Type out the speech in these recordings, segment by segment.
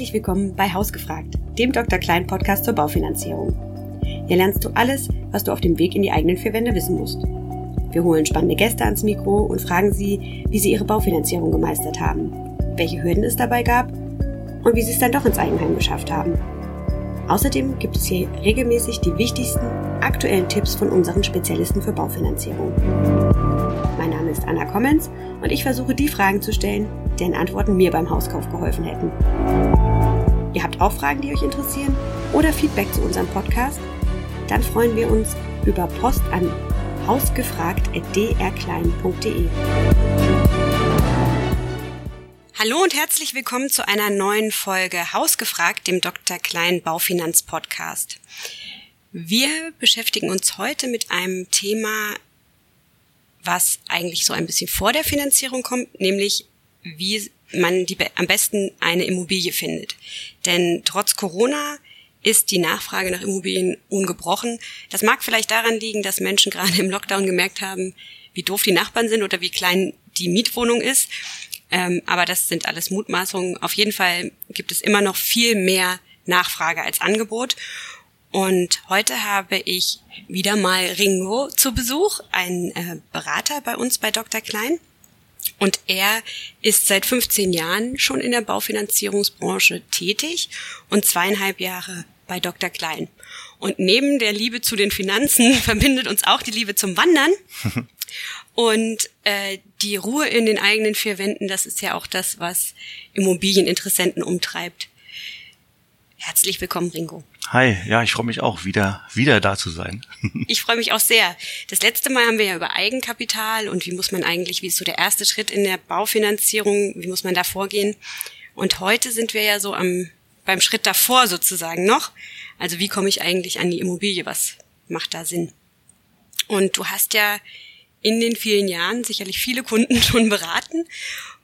Herzlich willkommen bei Hausgefragt, dem Dr. Klein Podcast zur Baufinanzierung. Hier lernst du alles, was du auf dem Weg in die eigenen vier Wände wissen musst. Wir holen spannende Gäste ans Mikro und fragen sie, wie sie ihre Baufinanzierung gemeistert haben, welche Hürden es dabei gab und wie sie es dann doch ins Eigenheim geschafft haben. Außerdem gibt es hier regelmäßig die wichtigsten aktuellen Tipps von unseren Spezialisten für Baufinanzierung. Ist Anna Kommens und ich versuche die Fragen zu stellen, deren Antworten mir beim Hauskauf geholfen hätten. Ihr habt auch Fragen, die euch interessieren oder Feedback zu unserem Podcast? Dann freuen wir uns über Post an hausgefragt.drklein.de. Hallo und herzlich willkommen zu einer neuen Folge Hausgefragt, dem Dr. Klein Baufinanz Podcast. Wir beschäftigen uns heute mit einem Thema, was eigentlich so ein bisschen vor der Finanzierung kommt, nämlich wie man die, am besten eine Immobilie findet. Denn trotz Corona ist die Nachfrage nach Immobilien ungebrochen. Das mag vielleicht daran liegen, dass Menschen gerade im Lockdown gemerkt haben, wie doof die Nachbarn sind oder wie klein die Mietwohnung ist. Ähm, aber das sind alles Mutmaßungen. Auf jeden Fall gibt es immer noch viel mehr Nachfrage als Angebot. Und heute habe ich wieder mal Ringo zu Besuch, ein äh, Berater bei uns bei Dr. Klein. Und er ist seit 15 Jahren schon in der Baufinanzierungsbranche tätig und zweieinhalb Jahre bei Dr. Klein. Und neben der Liebe zu den Finanzen verbindet uns auch die Liebe zum Wandern. Und äh, die Ruhe in den eigenen vier Wänden, das ist ja auch das, was Immobilieninteressenten umtreibt. Herzlich willkommen, Ringo. Hi, ja, ich freue mich auch, wieder, wieder da zu sein. ich freue mich auch sehr. Das letzte Mal haben wir ja über Eigenkapital und wie muss man eigentlich, wie ist so der erste Schritt in der Baufinanzierung, wie muss man da vorgehen. Und heute sind wir ja so am, beim Schritt davor sozusagen noch. Also wie komme ich eigentlich an die Immobilie? Was macht da Sinn? Und du hast ja in den vielen Jahren sicherlich viele Kunden schon beraten.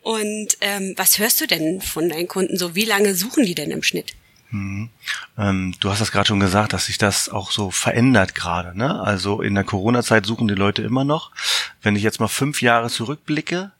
Und ähm, was hörst du denn von deinen Kunden so? Wie lange suchen die denn im Schnitt? Mhm. Ähm, du hast das gerade schon gesagt, dass sich das auch so verändert gerade. Ne? Also in der Corona-Zeit suchen die Leute immer noch. Wenn ich jetzt mal fünf Jahre zurückblicke,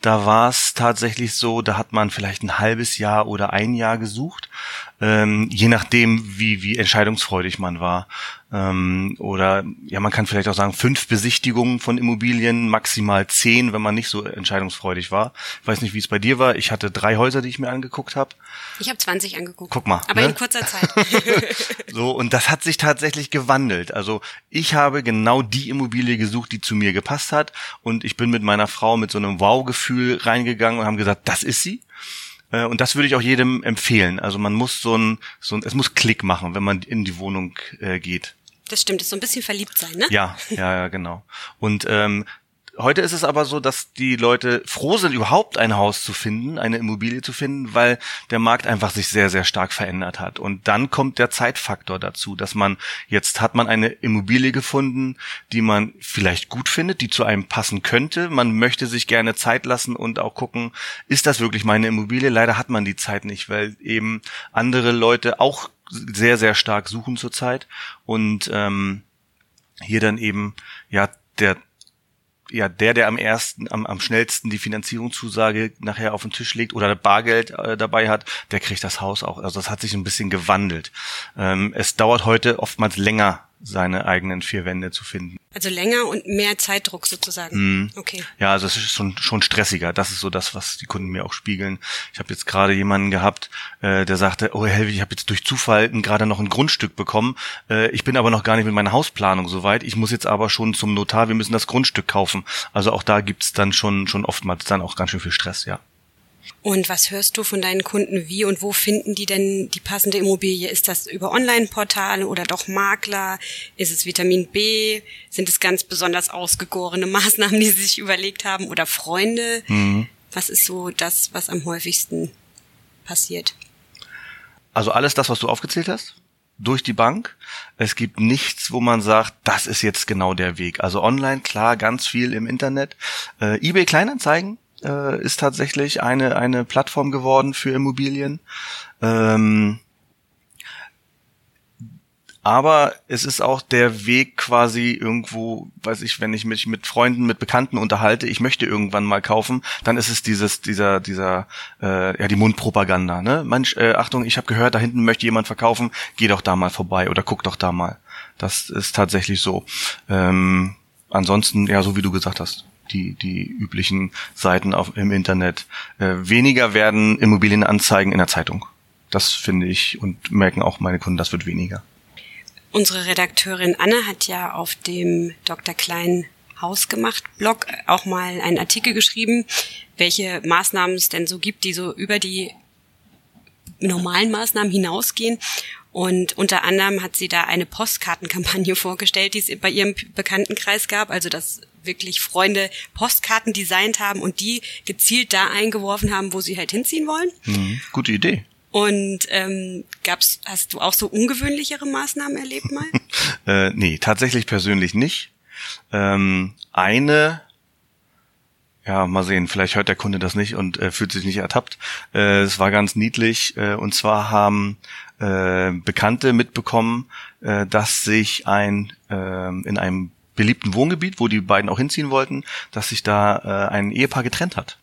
da war es tatsächlich so, da hat man vielleicht ein halbes Jahr oder ein Jahr gesucht, ähm, je nachdem, wie, wie entscheidungsfreudig man war. Ähm, oder ja, man kann vielleicht auch sagen, fünf Besichtigungen von Immobilien, maximal zehn, wenn man nicht so entscheidungsfreudig war. Ich weiß nicht, wie es bei dir war. Ich hatte drei Häuser, die ich mir angeguckt habe. Ich habe 20 angeguckt. Guck mal. Aber ne? in kurzer Zeit. so, und das hat sich tatsächlich gewandelt. Also ich habe genau die Immobilie gesucht, die zu mir gepasst hat. Und ich bin mit meiner Frau mit so einem Wow-Gefühl reingegangen und haben gesagt, das ist sie. Äh, und das würde ich auch jedem empfehlen. Also man muss so ein, so ein, es muss Klick machen, wenn man in die Wohnung äh, geht. Das stimmt, ist so ein bisschen verliebt sein, ne? Ja, ja, ja, genau. Und ähm, Heute ist es aber so, dass die Leute froh sind, überhaupt ein Haus zu finden, eine Immobilie zu finden, weil der Markt einfach sich sehr, sehr stark verändert hat. Und dann kommt der Zeitfaktor dazu, dass man jetzt hat man eine Immobilie gefunden, die man vielleicht gut findet, die zu einem passen könnte. Man möchte sich gerne Zeit lassen und auch gucken, ist das wirklich meine Immobilie? Leider hat man die Zeit nicht, weil eben andere Leute auch sehr, sehr stark suchen zurzeit und ähm, hier dann eben ja der ja der, der am ersten, am, am schnellsten die Finanzierungszusage nachher auf den Tisch legt oder Bargeld äh, dabei hat, der kriegt das Haus auch. Also das hat sich ein bisschen gewandelt. Ähm, es dauert heute oftmals länger, seine eigenen vier Wände zu finden. Also länger und mehr Zeitdruck sozusagen. Mhm. Okay. Ja, also es ist schon, schon stressiger. Das ist so das, was die Kunden mir auch spiegeln. Ich habe jetzt gerade jemanden gehabt, äh, der sagte, oh Helwig, ich habe jetzt durch Zufall gerade noch ein Grundstück bekommen. Äh, ich bin aber noch gar nicht mit meiner Hausplanung soweit. Ich muss jetzt aber schon zum Notar, wir müssen das Grundstück kaufen. Also auch da gibt's dann schon, schon oftmals dann auch ganz schön viel Stress, ja. Und was hörst du von deinen Kunden? Wie und wo finden die denn die passende Immobilie? Ist das über Online-Portale oder doch Makler? Ist es Vitamin B? Sind es ganz besonders ausgegorene Maßnahmen, die sie sich überlegt haben? Oder Freunde? Mhm. Was ist so das, was am häufigsten passiert? Also alles das, was du aufgezählt hast? durch die Bank. Es gibt nichts, wo man sagt, das ist jetzt genau der Weg. Also online, klar, ganz viel im Internet. Äh, eBay Kleinanzeigen äh, ist tatsächlich eine, eine Plattform geworden für Immobilien. Ähm, aber es ist auch der Weg quasi irgendwo, weiß ich, wenn ich mich mit Freunden, mit Bekannten unterhalte, ich möchte irgendwann mal kaufen, dann ist es dieses, dieser, dieser, äh, ja die Mundpropaganda. Ne? Mensch, äh, Achtung, ich habe gehört, da hinten möchte jemand verkaufen, geh doch da mal vorbei oder guck doch da mal. Das ist tatsächlich so. Ähm, ansonsten, ja, so wie du gesagt hast, die, die üblichen Seiten auf, im Internet. Äh, weniger werden Immobilienanzeigen in der Zeitung. Das finde ich und merken auch meine Kunden, das wird weniger. Unsere Redakteurin Anne hat ja auf dem Dr. Klein Hausgemacht Blog auch mal einen Artikel geschrieben, welche Maßnahmen es denn so gibt, die so über die normalen Maßnahmen hinausgehen. Und unter anderem hat sie da eine Postkartenkampagne vorgestellt, die es bei ihrem Bekanntenkreis gab, also dass wirklich Freunde Postkarten designt haben und die gezielt da eingeworfen haben, wo sie halt hinziehen wollen. Mhm, gute Idee. Und ähm, gab's, hast du auch so ungewöhnlichere Maßnahmen erlebt mal? äh, nee, tatsächlich persönlich nicht. Ähm, eine, ja, mal sehen, vielleicht hört der Kunde das nicht und äh, fühlt sich nicht ertappt. Äh, es war ganz niedlich. Äh, und zwar haben äh, Bekannte mitbekommen, äh, dass sich ein äh, in einem beliebten Wohngebiet, wo die beiden auch hinziehen wollten, dass sich da äh, ein Ehepaar getrennt hat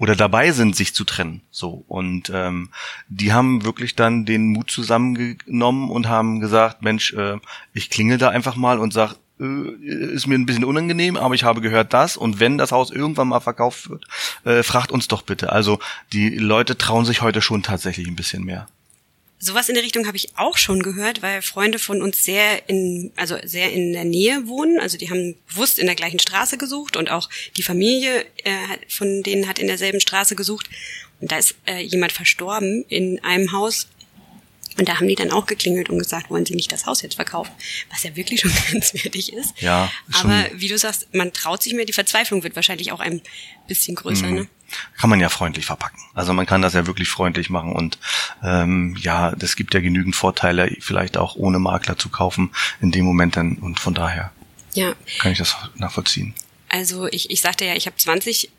oder dabei sind, sich zu trennen. So und ähm, die haben wirklich dann den Mut zusammengenommen und haben gesagt, Mensch, äh, ich klingel da einfach mal und sag, äh, ist mir ein bisschen unangenehm, aber ich habe gehört das und wenn das Haus irgendwann mal verkauft wird, äh, fragt uns doch bitte. Also die Leute trauen sich heute schon tatsächlich ein bisschen mehr. Sowas in der Richtung habe ich auch schon gehört, weil Freunde von uns sehr in, also sehr in der Nähe wohnen. Also die haben bewusst in der gleichen Straße gesucht und auch die Familie äh, von denen hat in derselben Straße gesucht. Und da ist äh, jemand verstorben in einem Haus. Und da haben die dann auch geklingelt und gesagt, wollen sie nicht das Haus jetzt verkaufen? Was ja wirklich schon grenzwertig ist. Ja. Aber wie du sagst, man traut sich mehr, die Verzweiflung wird wahrscheinlich auch ein bisschen größer, mhm. ne? Kann man ja freundlich verpacken. Also man kann das ja wirklich freundlich machen und ähm, ja, es gibt ja genügend Vorteile, vielleicht auch ohne Makler zu kaufen in dem Moment dann und von daher ja. kann ich das nachvollziehen. Also ich, ich sagte ja, ich habe 20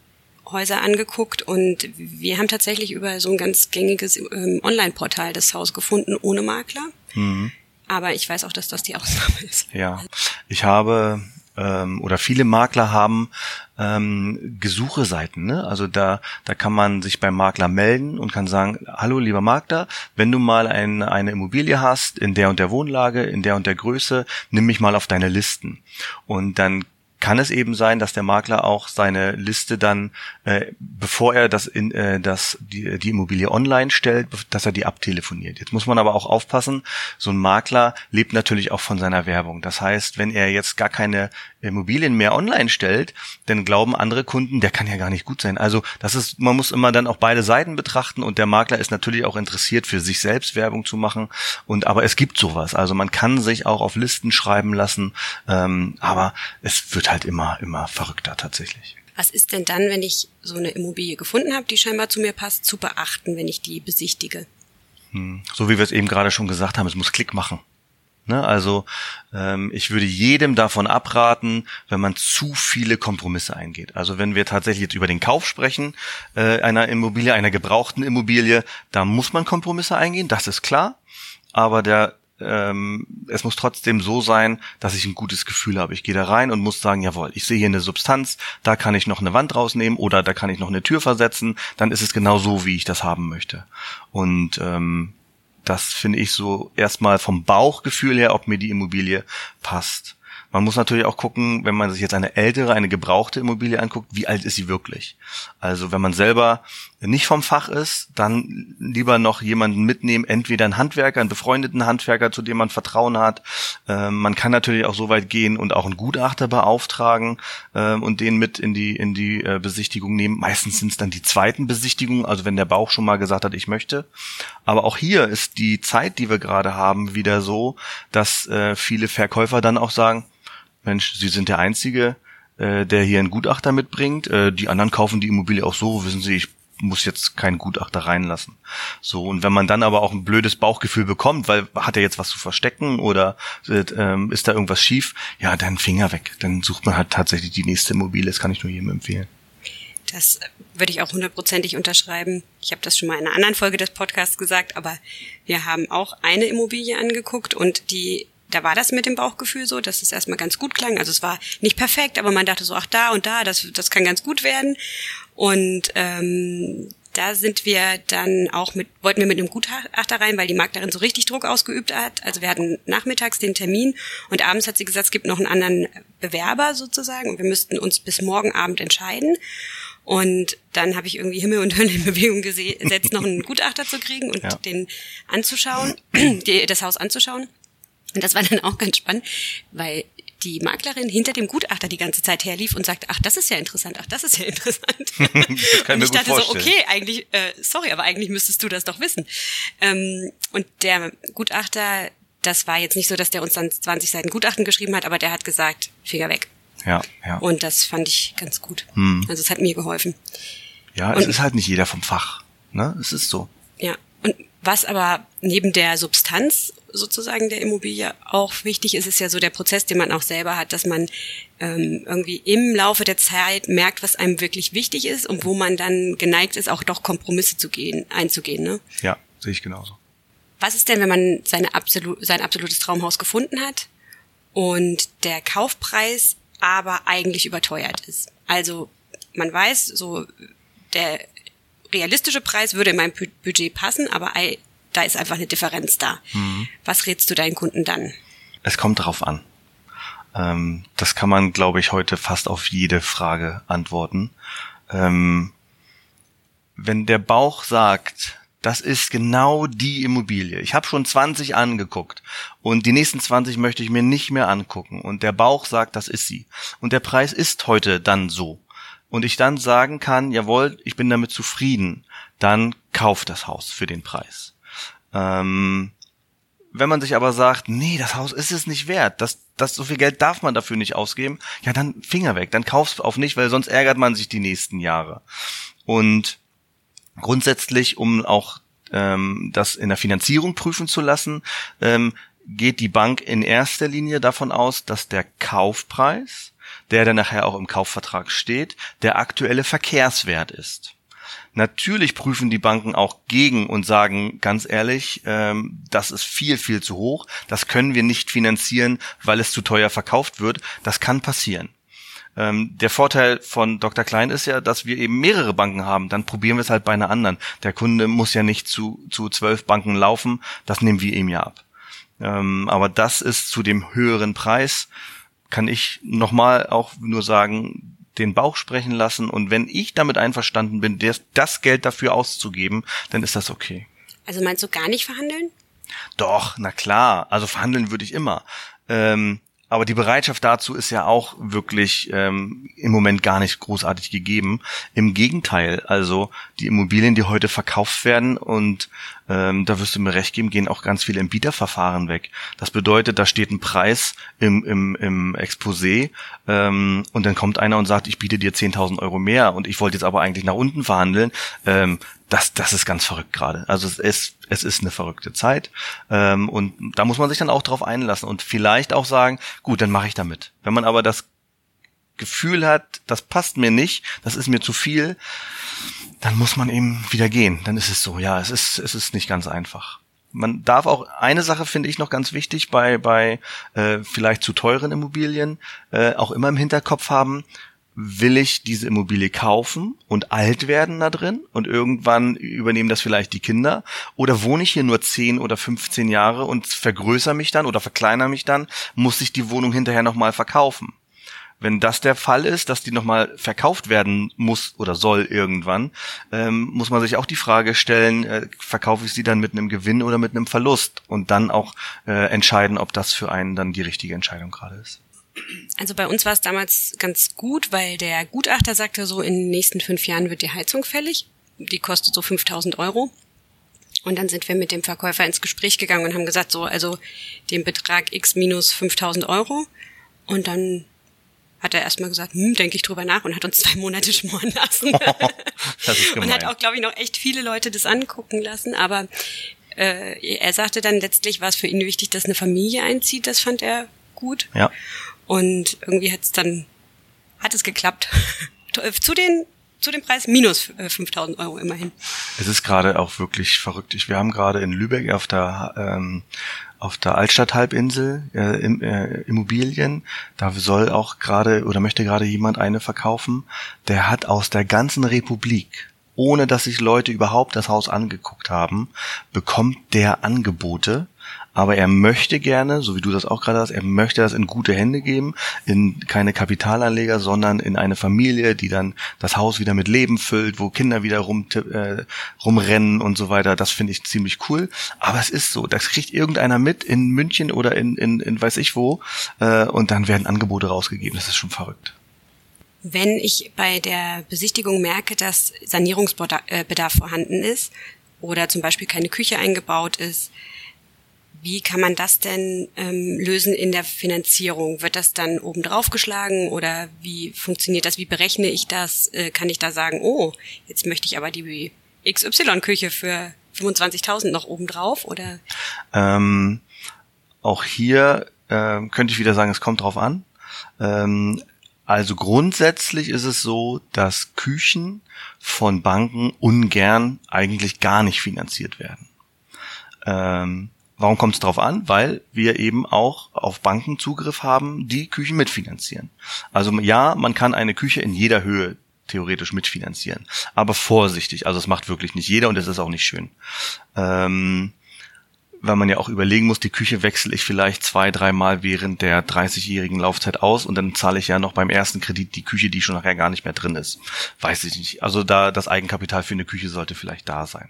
Häuser angeguckt und wir haben tatsächlich über so ein ganz gängiges ähm, Online-Portal das Haus gefunden ohne Makler. Mhm. Aber ich weiß auch, dass das die Ausnahme ist. Ja, ich habe ähm, oder viele Makler haben ähm, Gesucheseiten. Ne? Also da, da kann man sich beim Makler melden und kann sagen, hallo lieber Makler, wenn du mal ein, eine Immobilie hast in der und der Wohnlage, in der und der Größe, nimm mich mal auf deine Listen. Und dann kann es eben sein, dass der Makler auch seine Liste dann, äh, bevor er das in äh, das die, die Immobilie online stellt, dass er die abtelefoniert. Jetzt muss man aber auch aufpassen, so ein Makler lebt natürlich auch von seiner Werbung. Das heißt, wenn er jetzt gar keine Immobilien mehr online stellt, dann glauben andere Kunden, der kann ja gar nicht gut sein. Also das ist, man muss immer dann auch beide Seiten betrachten und der Makler ist natürlich auch interessiert, für sich selbst Werbung zu machen. Und aber es gibt sowas. Also man kann sich auch auf Listen schreiben lassen, ähm, aber es wird halt immer, immer verrückter tatsächlich. Was ist denn dann, wenn ich so eine Immobilie gefunden habe, die scheinbar zu mir passt, zu beachten, wenn ich die besichtige? Hm. So wie wir es eben gerade schon gesagt haben, es muss Klick machen. Ne? Also ähm, ich würde jedem davon abraten, wenn man zu viele Kompromisse eingeht. Also wenn wir tatsächlich jetzt über den Kauf sprechen, äh, einer Immobilie, einer gebrauchten Immobilie, da muss man Kompromisse eingehen, das ist klar. Aber der ähm, es muss trotzdem so sein, dass ich ein gutes Gefühl habe. Ich gehe da rein und muss sagen, jawohl, ich sehe hier eine Substanz, da kann ich noch eine Wand rausnehmen oder da kann ich noch eine Tür versetzen, dann ist es genau so, wie ich das haben möchte. Und ähm, das finde ich so erstmal vom Bauchgefühl her, ob mir die Immobilie passt. Man muss natürlich auch gucken, wenn man sich jetzt eine ältere, eine gebrauchte Immobilie anguckt, wie alt ist sie wirklich? Also wenn man selber nicht vom Fach ist, dann lieber noch jemanden mitnehmen, entweder einen Handwerker, einen befreundeten Handwerker, zu dem man Vertrauen hat. Ähm, man kann natürlich auch so weit gehen und auch einen Gutachter beauftragen ähm, und den mit in die in die äh, Besichtigung nehmen. Meistens sind es dann die zweiten Besichtigungen, also wenn der Bauch schon mal gesagt hat, ich möchte. Aber auch hier ist die Zeit, die wir gerade haben, wieder so, dass äh, viele Verkäufer dann auch sagen, Mensch, Sie sind der Einzige, äh, der hier einen Gutachter mitbringt. Äh, die anderen kaufen die Immobilie auch so, wissen Sie, ich muss jetzt keinen Gutachter reinlassen. So, und wenn man dann aber auch ein blödes Bauchgefühl bekommt, weil hat er jetzt was zu verstecken oder äh, ist da irgendwas schief, ja, dann Finger weg. Dann sucht man halt tatsächlich die nächste Immobilie, das kann ich nur jedem empfehlen. Das würde ich auch hundertprozentig unterschreiben. Ich habe das schon mal in einer anderen Folge des Podcasts gesagt, aber wir haben auch eine Immobilie angeguckt und die da war das mit dem Bauchgefühl so, dass es erstmal ganz gut klang. Also es war nicht perfekt, aber man dachte so, ach da und da, das, das kann ganz gut werden. Und ähm, da sind wir dann auch mit, wollten wir mit einem Gutachter rein, weil die Maklerin so richtig Druck ausgeübt hat. Also wir hatten nachmittags den Termin und abends hat sie gesagt, es gibt noch einen anderen Bewerber sozusagen und wir müssten uns bis morgen Abend entscheiden. Und dann habe ich irgendwie Himmel und Hölle in Bewegung gesetzt, noch einen Gutachter zu kriegen und ja. den anzuschauen, das Haus anzuschauen. Und das war dann auch ganz spannend, weil die Maklerin hinter dem Gutachter die ganze Zeit herlief und sagte, ach, das ist ja interessant, ach, das ist ja interessant. das kann und ich dachte so, okay, eigentlich, äh, sorry, aber eigentlich müsstest du das doch wissen. Ähm, und der Gutachter, das war jetzt nicht so, dass der uns dann 20 Seiten Gutachten geschrieben hat, aber der hat gesagt, Finger weg. Ja, ja. Und das fand ich ganz gut. Hm. Also es hat mir geholfen. Ja, und, es ist halt nicht jeder vom Fach. Ne? Es ist so. Ja. Und was aber neben der Substanz sozusagen der Immobilie auch wichtig ist, ist ja so der Prozess, den man auch selber hat, dass man ähm, irgendwie im Laufe der Zeit merkt, was einem wirklich wichtig ist und wo man dann geneigt ist, auch doch Kompromisse zu gehen, einzugehen. Ne? Ja, sehe ich genauso. Was ist denn, wenn man seine absolu sein absolutes Traumhaus gefunden hat und der Kaufpreis aber eigentlich überteuert ist? Also man weiß, so der realistische Preis würde in mein Budget passen, aber da ist einfach eine Differenz da. Mhm. Was rätst du deinen Kunden dann? Es kommt darauf an. Ähm, das kann man, glaube ich, heute fast auf jede Frage antworten. Ähm, wenn der Bauch sagt, das ist genau die Immobilie. Ich habe schon 20 angeguckt und die nächsten 20 möchte ich mir nicht mehr angucken. Und der Bauch sagt, das ist sie. Und der Preis ist heute dann so. Und ich dann sagen kann, jawohl, ich bin damit zufrieden, dann kauft das Haus für den Preis. Ähm, wenn man sich aber sagt, nee, das Haus ist es nicht wert, das, das so viel Geld darf man dafür nicht ausgeben, ja, dann Finger weg, dann kauf's auf nicht, weil sonst ärgert man sich die nächsten Jahre. Und grundsätzlich, um auch ähm, das in der Finanzierung prüfen zu lassen, ähm, geht die Bank in erster Linie davon aus, dass der Kaufpreis, der dann nachher auch im Kaufvertrag steht, der aktuelle Verkehrswert ist. Natürlich prüfen die Banken auch gegen und sagen ganz ehrlich, ähm, das ist viel, viel zu hoch. Das können wir nicht finanzieren, weil es zu teuer verkauft wird. Das kann passieren. Ähm, der Vorteil von Dr. Klein ist ja, dass wir eben mehrere Banken haben. Dann probieren wir es halt bei einer anderen. Der Kunde muss ja nicht zu, zu zwölf Banken laufen. Das nehmen wir ihm ja ab. Ähm, aber das ist zu dem höheren Preis, kann ich nochmal auch nur sagen, den Bauch sprechen lassen und wenn ich damit einverstanden bin, das, das Geld dafür auszugeben, dann ist das okay. Also meinst du gar nicht verhandeln? Doch, na klar. Also verhandeln würde ich immer. Ähm, aber die Bereitschaft dazu ist ja auch wirklich ähm, im Moment gar nicht großartig gegeben. Im Gegenteil, also die Immobilien, die heute verkauft werden und ähm, da wirst du mir recht geben, gehen auch ganz viele im Bieterverfahren weg. Das bedeutet, da steht ein Preis im, im, im Exposé ähm, und dann kommt einer und sagt, ich biete dir 10.000 Euro mehr und ich wollte jetzt aber eigentlich nach unten verhandeln. Ähm, das, das ist ganz verrückt gerade. Also es ist, es ist eine verrückte Zeit ähm, und da muss man sich dann auch drauf einlassen und vielleicht auch sagen, gut, dann mache ich damit. Wenn man aber das Gefühl hat, das passt mir nicht, das ist mir zu viel, dann muss man eben wieder gehen. Dann ist es so. Ja, es ist, es ist nicht ganz einfach. Man darf auch eine Sache finde ich noch ganz wichtig bei bei äh, vielleicht zu teuren Immobilien äh, auch immer im Hinterkopf haben will ich diese Immobilie kaufen und alt werden da drin und irgendwann übernehmen das vielleicht die Kinder oder wohne ich hier nur 10 oder 15 Jahre und vergrößere mich dann oder verkleinere mich dann, muss ich die Wohnung hinterher nochmal verkaufen. Wenn das der Fall ist, dass die nochmal verkauft werden muss oder soll irgendwann, ähm, muss man sich auch die Frage stellen, äh, verkaufe ich sie dann mit einem Gewinn oder mit einem Verlust und dann auch äh, entscheiden, ob das für einen dann die richtige Entscheidung gerade ist. Also bei uns war es damals ganz gut, weil der Gutachter sagte so, in den nächsten fünf Jahren wird die Heizung fällig. Die kostet so 5000 Euro. Und dann sind wir mit dem Verkäufer ins Gespräch gegangen und haben gesagt, so, also den Betrag x minus 5000 Euro. Und dann hat er erstmal gesagt, hm, denke ich drüber nach und hat uns zwei Monate schmoren lassen. und hat auch, glaube ich, noch echt viele Leute das angucken lassen. Aber äh, er sagte dann letztlich, war es für ihn wichtig, dass eine Familie einzieht. Das fand er gut. Ja. Und irgendwie hat es dann, hat es geklappt. Zu den zu dem Preis minus 5000 äh, Euro immerhin. Es ist gerade auch wirklich verrückt. Wir haben gerade in Lübeck auf der ähm, auf der Altstadthalbinsel äh, im, äh, Immobilien. Da soll auch gerade oder möchte gerade jemand eine verkaufen. Der hat aus der ganzen Republik ohne dass sich Leute überhaupt das Haus angeguckt haben, bekommt der Angebote aber er möchte gerne, so wie du das auch gerade hast, er möchte das in gute Hände geben, in keine Kapitalanleger, sondern in eine Familie, die dann das Haus wieder mit Leben füllt, wo Kinder wieder rum, äh, rumrennen und so weiter. Das finde ich ziemlich cool. Aber es ist so, das kriegt irgendeiner mit in München oder in, in, in weiß ich wo äh, und dann werden Angebote rausgegeben. Das ist schon verrückt. Wenn ich bei der Besichtigung merke, dass Sanierungsbedarf vorhanden ist oder zum Beispiel keine Küche eingebaut ist, wie kann man das denn ähm, lösen in der Finanzierung? Wird das dann oben drauf geschlagen oder wie funktioniert das? Wie berechne ich das? Äh, kann ich da sagen, oh, jetzt möchte ich aber die XY-Küche für 25.000 noch oben drauf oder? Ähm, auch hier äh, könnte ich wieder sagen, es kommt drauf an. Ähm, also grundsätzlich ist es so, dass Küchen von Banken ungern eigentlich gar nicht finanziert werden. Ähm, Warum kommt es darauf an? Weil wir eben auch auf Banken Zugriff haben, die Küchen mitfinanzieren. Also ja, man kann eine Küche in jeder Höhe theoretisch mitfinanzieren. Aber vorsichtig, also es macht wirklich nicht jeder und es ist auch nicht schön. Ähm, weil man ja auch überlegen muss, die Küche wechsle ich vielleicht zwei, dreimal während der 30-jährigen Laufzeit aus und dann zahle ich ja noch beim ersten Kredit die Küche, die schon nachher gar nicht mehr drin ist. Weiß ich nicht. Also da das Eigenkapital für eine Küche sollte vielleicht da sein.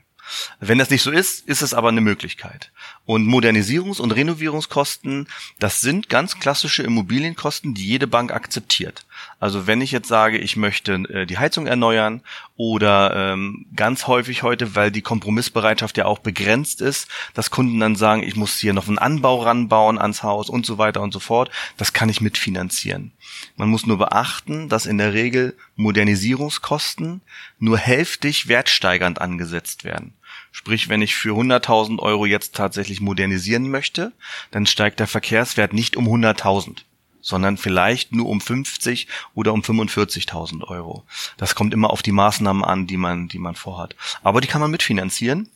Wenn das nicht so ist, ist es aber eine Möglichkeit. Und Modernisierungs- und Renovierungskosten, das sind ganz klassische Immobilienkosten, die jede Bank akzeptiert. Also wenn ich jetzt sage, ich möchte äh, die Heizung erneuern oder ähm, ganz häufig heute, weil die Kompromissbereitschaft ja auch begrenzt ist, dass Kunden dann sagen, ich muss hier noch einen Anbau ranbauen ans Haus und so weiter und so fort, das kann ich mitfinanzieren. Man muss nur beachten, dass in der Regel Modernisierungskosten nur hälftig wertsteigernd angesetzt werden. Sprich, wenn ich für 100.000 Euro jetzt tatsächlich modernisieren möchte, dann steigt der Verkehrswert nicht um 100.000 sondern vielleicht nur um 50 oder um 45.000 Euro. Das kommt immer auf die Maßnahmen an, die man, die man vorhat. Aber die kann man mitfinanzieren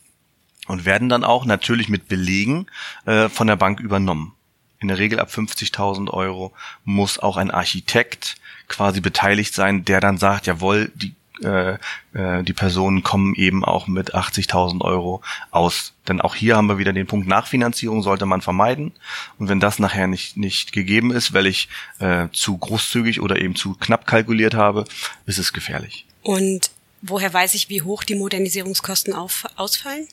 und werden dann auch natürlich mit Belegen äh, von der Bank übernommen. In der Regel ab 50.000 Euro muss auch ein Architekt quasi beteiligt sein, der dann sagt, jawohl, die äh, äh, die Personen kommen eben auch mit 80.000 Euro aus. Denn auch hier haben wir wieder den Punkt Nachfinanzierung sollte man vermeiden. Und wenn das nachher nicht, nicht gegeben ist, weil ich äh, zu großzügig oder eben zu knapp kalkuliert habe, ist es gefährlich. Und woher weiß ich, wie hoch die Modernisierungskosten auf, ausfallen?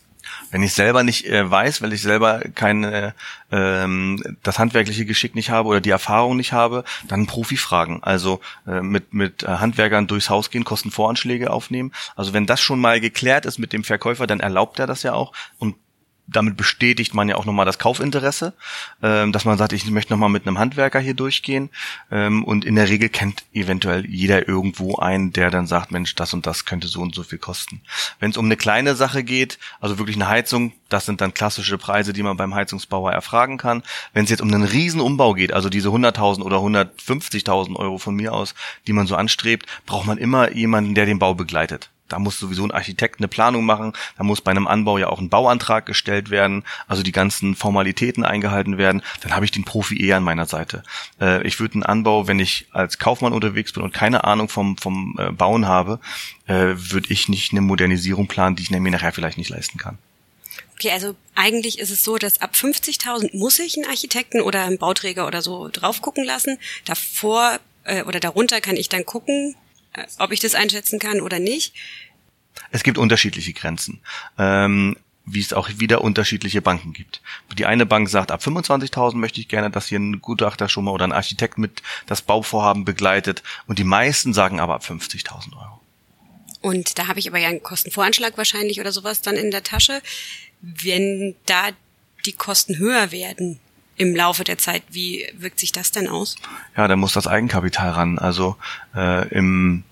Wenn ich selber nicht äh, weiß, weil ich selber keine ähm, das handwerkliche Geschick nicht habe oder die Erfahrung nicht habe, dann einen Profi fragen. Also äh, mit mit äh, Handwerkern durchs Haus gehen, Kostenvoranschläge aufnehmen. Also wenn das schon mal geklärt ist mit dem Verkäufer, dann erlaubt er das ja auch und damit bestätigt man ja auch nochmal das Kaufinteresse, ähm, dass man sagt, ich möchte nochmal mit einem Handwerker hier durchgehen. Ähm, und in der Regel kennt eventuell jeder irgendwo einen, der dann sagt, Mensch, das und das könnte so und so viel kosten. Wenn es um eine kleine Sache geht, also wirklich eine Heizung, das sind dann klassische Preise, die man beim Heizungsbauer erfragen kann. Wenn es jetzt um einen riesen Umbau geht, also diese 100.000 oder 150.000 Euro von mir aus, die man so anstrebt, braucht man immer jemanden, der den Bau begleitet. Da muss sowieso ein Architekt eine Planung machen. Da muss bei einem Anbau ja auch ein Bauantrag gestellt werden, also die ganzen Formalitäten eingehalten werden. Dann habe ich den Profi eher an meiner Seite. Äh, ich würde einen Anbau, wenn ich als Kaufmann unterwegs bin und keine Ahnung vom, vom äh, Bauen habe, äh, würde ich nicht eine Modernisierung planen, die ich mir nachher vielleicht nicht leisten kann. Okay, also eigentlich ist es so, dass ab 50.000 muss ich einen Architekten oder einen Bauträger oder so drauf gucken lassen. Davor äh, oder darunter kann ich dann gucken, ob ich das einschätzen kann oder nicht. Es gibt unterschiedliche Grenzen. Ähm, wie es auch wieder unterschiedliche Banken gibt. Die eine Bank sagt, ab 25.000 möchte ich gerne, dass hier ein Gutachter schon mal oder ein Architekt mit das Bauvorhaben begleitet und die meisten sagen aber ab 50.000 Euro. Und da habe ich aber ja einen Kostenvoranschlag wahrscheinlich oder sowas dann in der Tasche. Wenn da die Kosten höher werden im Laufe der Zeit, wie wirkt sich das denn aus? Ja, da muss das Eigenkapital ran. Also äh, im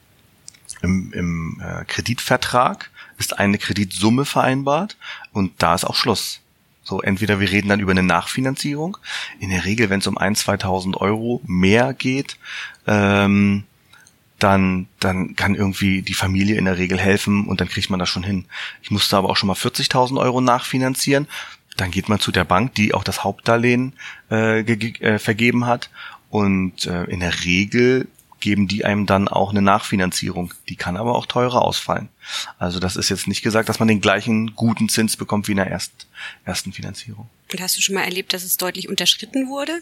im, im äh, Kreditvertrag ist eine Kreditsumme vereinbart und da ist auch Schluss. So, entweder wir reden dann über eine Nachfinanzierung. In der Regel, wenn es um ein, 2.000 Euro mehr geht, ähm, dann, dann kann irgendwie die Familie in der Regel helfen und dann kriegt man das schon hin. Ich musste aber auch schon mal 40.000 Euro nachfinanzieren. Dann geht man zu der Bank, die auch das Hauptdarlehen äh, äh, vergeben hat. Und äh, in der Regel geben die einem dann auch eine Nachfinanzierung. Die kann aber auch teurer ausfallen. Also das ist jetzt nicht gesagt, dass man den gleichen guten Zins bekommt wie in der erst, ersten Finanzierung. Und hast du schon mal erlebt, dass es deutlich unterschritten wurde?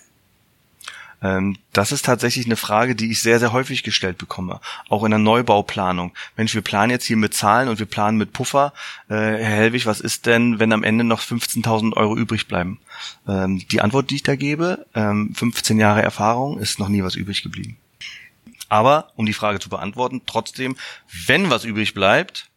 Ähm, das ist tatsächlich eine Frage, die ich sehr, sehr häufig gestellt bekomme. Auch in der Neubauplanung. Mensch, wir planen jetzt hier mit Zahlen und wir planen mit Puffer. Äh, Herr Helwig, was ist denn, wenn am Ende noch 15.000 Euro übrig bleiben? Ähm, die Antwort, die ich da gebe, 15 ähm, Jahre Erfahrung, ist noch nie was übrig geblieben. Aber, um die Frage zu beantworten, trotzdem, wenn was übrig bleibt,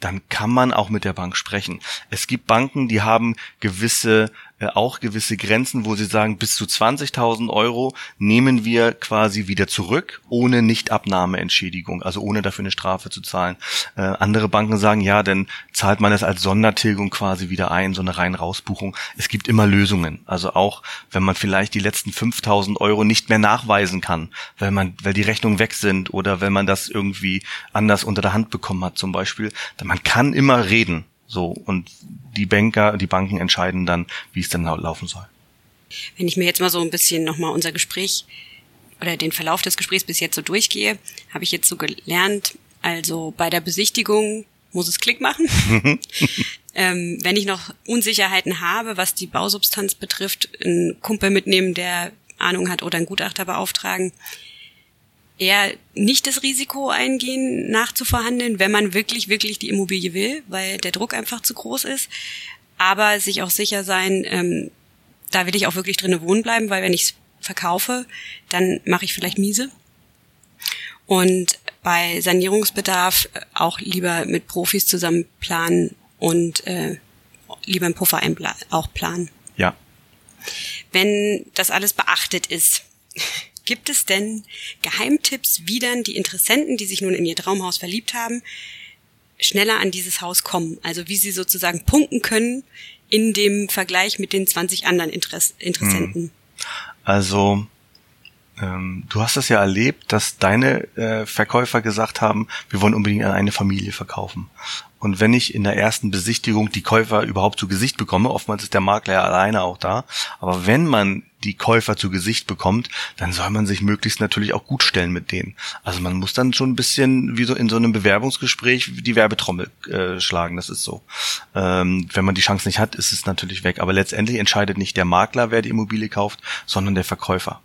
dann kann man auch mit der Bank sprechen. Es gibt Banken, die haben gewisse äh, auch gewisse Grenzen, wo sie sagen, bis zu 20.000 Euro nehmen wir quasi wieder zurück, ohne Nichtabnahmeentschädigung, also ohne dafür eine Strafe zu zahlen. Äh, andere Banken sagen, ja, dann zahlt man es als Sondertilgung quasi wieder ein, so eine rein Rausbuchung. Es gibt immer Lösungen. Also auch, wenn man vielleicht die letzten 5.000 Euro nicht mehr nachweisen kann, weil man, weil die Rechnungen weg sind oder wenn man das irgendwie anders unter der Hand bekommen hat zum Beispiel, dann man kann immer reden. So, und die Banker, die Banken entscheiden dann, wie es dann laufen soll. Wenn ich mir jetzt mal so ein bisschen nochmal unser Gespräch oder den Verlauf des Gesprächs bis jetzt so durchgehe, habe ich jetzt so gelernt, also bei der Besichtigung muss es Klick machen. ähm, wenn ich noch Unsicherheiten habe, was die Bausubstanz betrifft, einen Kumpel mitnehmen, der Ahnung hat oder einen Gutachter beauftragen eher nicht das Risiko eingehen, nachzuverhandeln, wenn man wirklich, wirklich die Immobilie will, weil der Druck einfach zu groß ist. Aber sich auch sicher sein, ähm, da will ich auch wirklich drinnen wohnen bleiben, weil wenn ich es verkaufe, dann mache ich vielleicht miese. Und bei Sanierungsbedarf auch lieber mit Profis zusammen planen und äh, lieber einen Puffer auch planen. Ja. Wenn das alles beachtet ist, Gibt es denn Geheimtipps, wie dann die Interessenten, die sich nun in ihr Traumhaus verliebt haben, schneller an dieses Haus kommen? Also wie sie sozusagen punkten können in dem Vergleich mit den 20 anderen Interess Interessenten? Hm. Also ähm, du hast es ja erlebt, dass deine äh, Verkäufer gesagt haben, wir wollen unbedingt an eine Familie verkaufen. Und wenn ich in der ersten Besichtigung die Käufer überhaupt zu Gesicht bekomme, oftmals ist der Makler ja alleine auch da, aber wenn man die Käufer zu Gesicht bekommt, dann soll man sich möglichst natürlich auch gut stellen mit denen. Also man muss dann schon ein bisschen wie so in so einem Bewerbungsgespräch die Werbetrommel äh, schlagen, das ist so. Ähm, wenn man die Chance nicht hat, ist es natürlich weg. Aber letztendlich entscheidet nicht der Makler, wer die Immobilie kauft, sondern der Verkäufer.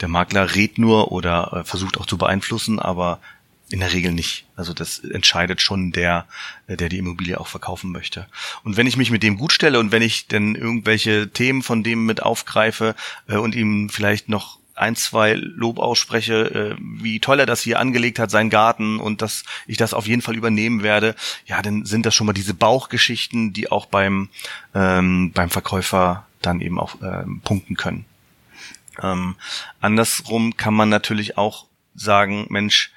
Der Makler rät nur oder äh, versucht auch zu beeinflussen, aber in der Regel nicht. Also das entscheidet schon der, äh, der die Immobilie auch verkaufen möchte. Und wenn ich mich mit dem gut stelle und wenn ich denn irgendwelche Themen von dem mit aufgreife äh, und ihm vielleicht noch ein, zwei Lob ausspreche, äh, wie toll er das hier angelegt hat, sein Garten und dass ich das auf jeden Fall übernehmen werde, ja, dann sind das schon mal diese Bauchgeschichten, die auch beim, ähm, beim Verkäufer dann eben auch ähm, punkten können. Ähm, andersrum kann man natürlich auch sagen, Mensch,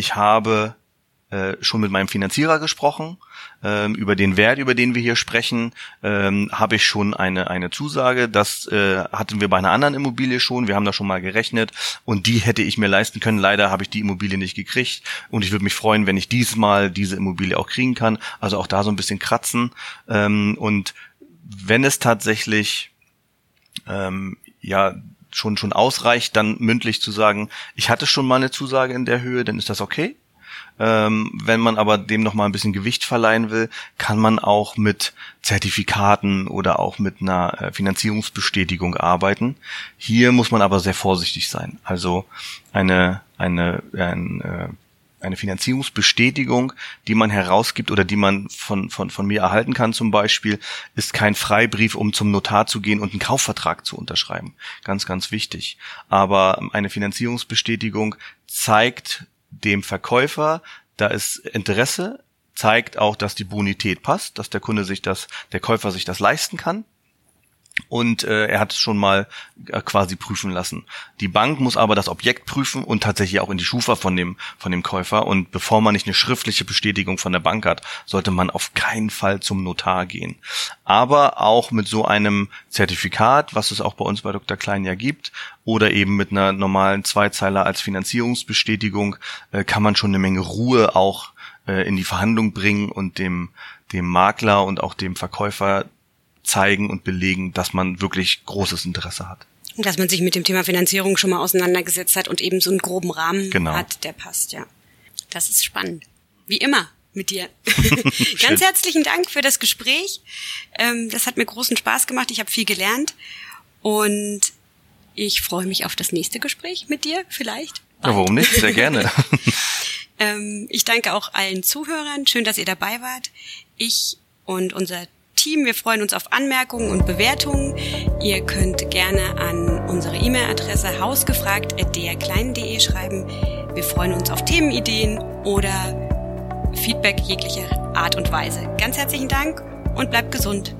ich habe äh, schon mit meinem Finanzierer gesprochen. Ähm, über den Wert, über den wir hier sprechen, ähm, habe ich schon eine, eine Zusage. Das äh, hatten wir bei einer anderen Immobilie schon. Wir haben da schon mal gerechnet und die hätte ich mir leisten können. Leider habe ich die Immobilie nicht gekriegt und ich würde mich freuen, wenn ich diesmal diese Immobilie auch kriegen kann. Also auch da so ein bisschen kratzen. Ähm, und wenn es tatsächlich ähm, ja schon, schon ausreicht, dann mündlich zu sagen, ich hatte schon mal eine Zusage in der Höhe, dann ist das okay. Ähm, wenn man aber dem noch mal ein bisschen Gewicht verleihen will, kann man auch mit Zertifikaten oder auch mit einer äh, Finanzierungsbestätigung arbeiten. Hier muss man aber sehr vorsichtig sein. Also eine, eine, ein, äh, eine Finanzierungsbestätigung, die man herausgibt oder die man von, von, von mir erhalten kann zum Beispiel, ist kein Freibrief, um zum Notar zu gehen und einen Kaufvertrag zu unterschreiben. Ganz, ganz wichtig. Aber eine Finanzierungsbestätigung zeigt dem Verkäufer, da ist Interesse, zeigt auch, dass die Bonität passt, dass der Kunde sich das, der Käufer sich das leisten kann und äh, er hat es schon mal äh, quasi prüfen lassen. Die Bank muss aber das Objekt prüfen und tatsächlich auch in die Schufa von dem von dem Käufer und bevor man nicht eine schriftliche Bestätigung von der Bank hat, sollte man auf keinen Fall zum Notar gehen. Aber auch mit so einem Zertifikat, was es auch bei uns bei Dr. Klein ja gibt, oder eben mit einer normalen Zweizeiler als Finanzierungsbestätigung, äh, kann man schon eine Menge Ruhe auch äh, in die Verhandlung bringen und dem dem Makler und auch dem Verkäufer zeigen und belegen, dass man wirklich großes Interesse hat. Und dass man sich mit dem Thema Finanzierung schon mal auseinandergesetzt hat und eben so einen groben Rahmen genau. hat, der passt, ja. Das ist spannend. Wie immer mit dir. Ganz herzlichen Dank für das Gespräch. Ähm, das hat mir großen Spaß gemacht. Ich habe viel gelernt und ich freue mich auf das nächste Gespräch mit dir vielleicht. Ja, warum nicht? Sehr gerne. Ähm, ich danke auch allen Zuhörern. Schön, dass ihr dabei wart. Ich und unser Team. Wir freuen uns auf Anmerkungen und Bewertungen. Ihr könnt gerne an unsere E-Mail-Adresse hausgefragt.drklein.de schreiben. Wir freuen uns auf Themenideen oder Feedback jeglicher Art und Weise. Ganz herzlichen Dank und bleibt gesund.